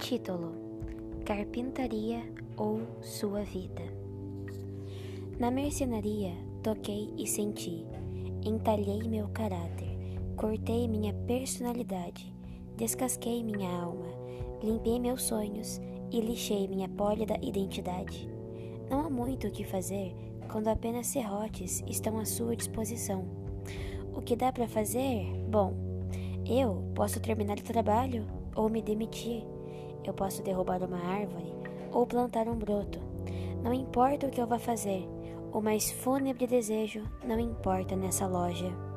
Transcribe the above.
Título: Carpintaria ou Sua Vida. Na mercenaria, toquei e senti, entalhei meu caráter, cortei minha personalidade, descasquei minha alma, limpei meus sonhos e lixei minha pólida identidade. Não há muito o que fazer quando apenas serrotes estão à sua disposição. O que dá para fazer? Bom, eu posso terminar o trabalho ou me demitir. Eu posso derrubar uma árvore ou plantar um broto. Não importa o que eu vá fazer, o mais fúnebre desejo não importa nessa loja.